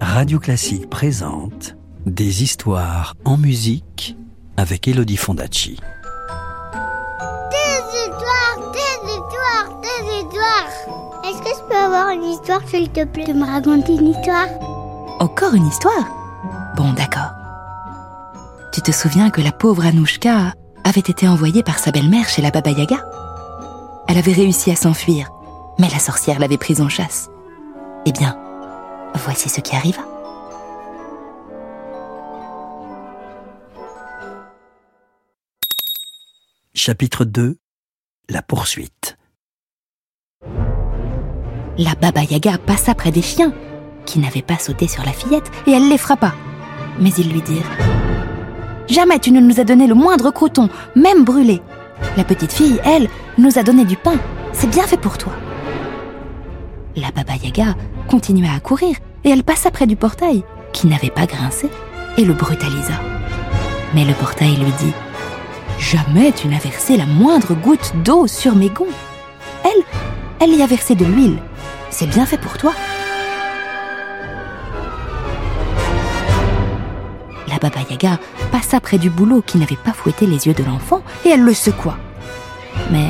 Radio Classique présente Des histoires en musique avec Elodie Fondacci. Des histoires, des histoires, des histoires. Est-ce que je peux avoir une histoire, s'il te plaît, de me raconter une histoire? Encore une histoire? Bon, d'accord. Tu te souviens que la pauvre Anouchka avait été envoyée par sa belle-mère chez la Baba Yaga? Elle avait réussi à s'enfuir, mais la sorcière l'avait prise en chasse. Eh bien, voici ce qui arriva. Chapitre 2 La poursuite. La Baba Yaga passa près des chiens, qui n'avaient pas sauté sur la fillette, et elle les frappa. Mais ils lui dirent Jamais tu ne nous as donné le moindre croton, même brûlé. La petite fille, elle, nous a donné du pain. C'est bien fait pour toi. La Baba Yaga continua à courir et elle passa près du portail, qui n'avait pas grincé, et le brutalisa. Mais le portail lui dit Jamais tu n'as versé la moindre goutte d'eau sur mes gonds. Elle, elle y a versé de l'huile. C'est bien fait pour toi. La Baba Yaga passa près du boulot qui n'avait pas fouetté les yeux de l'enfant et elle le secoua. Mais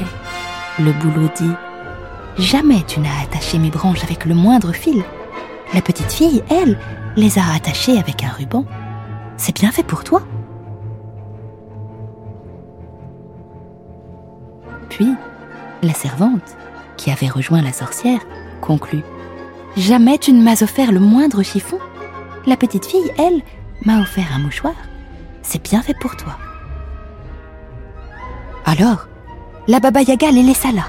le boulot dit Jamais tu n'as attaché mes branches avec le moindre fil. La petite fille, elle, les a attachées avec un ruban. C'est bien fait pour toi. Puis, la servante, qui avait rejoint la sorcière, conclut Jamais tu ne m'as offert le moindre chiffon. La petite fille, elle, m'a offert un mouchoir. C'est bien fait pour toi. Alors, la Baba Yaga les laissa là.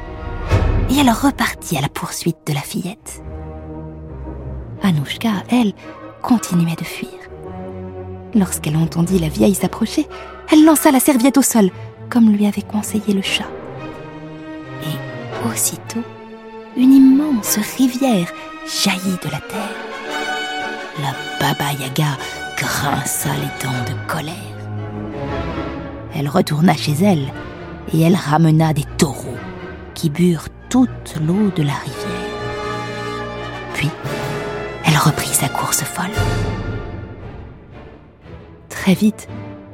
Et elle repartit à la poursuite de la fillette. Anouchka, elle, continuait de fuir. Lorsqu'elle entendit la vieille s'approcher, elle lança la serviette au sol, comme lui avait conseillé le chat. Et aussitôt, une immense rivière jaillit de la terre. La Baba Yaga grinça les dents de colère. Elle retourna chez elle et elle ramena des taureaux qui burent toute l'eau de la rivière. Puis, elle reprit sa course folle. Très vite,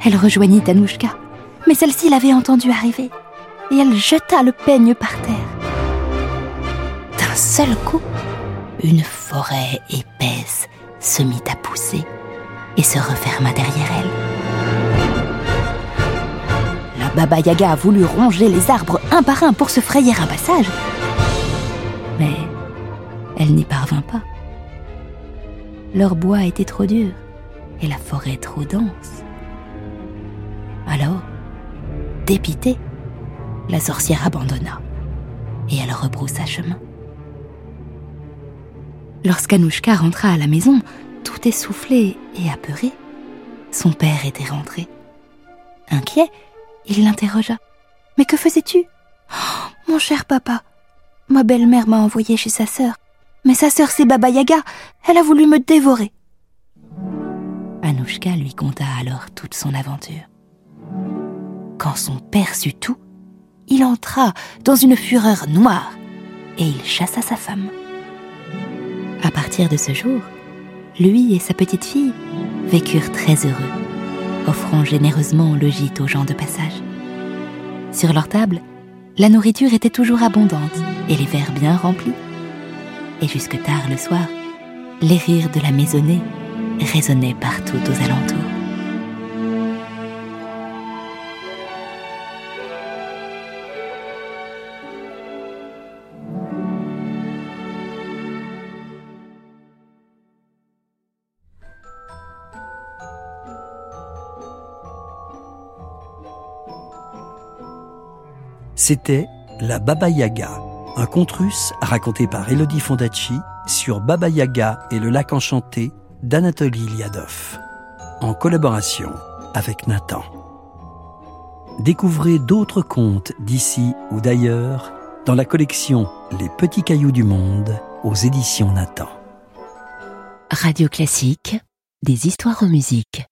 elle rejoignit Anouchka, mais celle-ci l'avait entendue arriver et elle jeta le peigne par terre. D'un seul coup, une forêt épaisse se mit à pousser et se referma derrière elle. Baba Yaga a voulu ronger les arbres un par un pour se frayer un passage, mais elle n'y parvint pas. Leur bois était trop dur et la forêt trop dense. Alors, dépitée, la sorcière abandonna et elle rebroussa chemin. Lorsqu'Anouchka rentra à la maison, tout essoufflé et apeuré, son père était rentré. Inquiet, il l'interrogea. Mais que faisais-tu? Oh, Mon cher papa, ma belle-mère m'a envoyé chez sa sœur. Mais sa sœur, c'est Baba Yaga. Elle a voulu me dévorer. Anouchka lui conta alors toute son aventure. Quand son père sut tout, il entra dans une fureur noire et il chassa sa femme. À partir de ce jour, lui et sa petite fille vécurent très heureux, offrant généreusement le gîte aux gens de passage. Sur leur table, la nourriture était toujours abondante et les verres bien remplis. Et jusque tard le soir, les rires de la maisonnée résonnaient partout aux alentours. C'était La Baba Yaga, un conte russe raconté par Elodie Fondacci sur Baba Yaga et le lac enchanté d'Anatoly Liadov, en collaboration avec Nathan. Découvrez d'autres contes d'ici ou d'ailleurs dans la collection Les Petits Cailloux du Monde aux éditions Nathan. Radio Classique, des histoires en musique.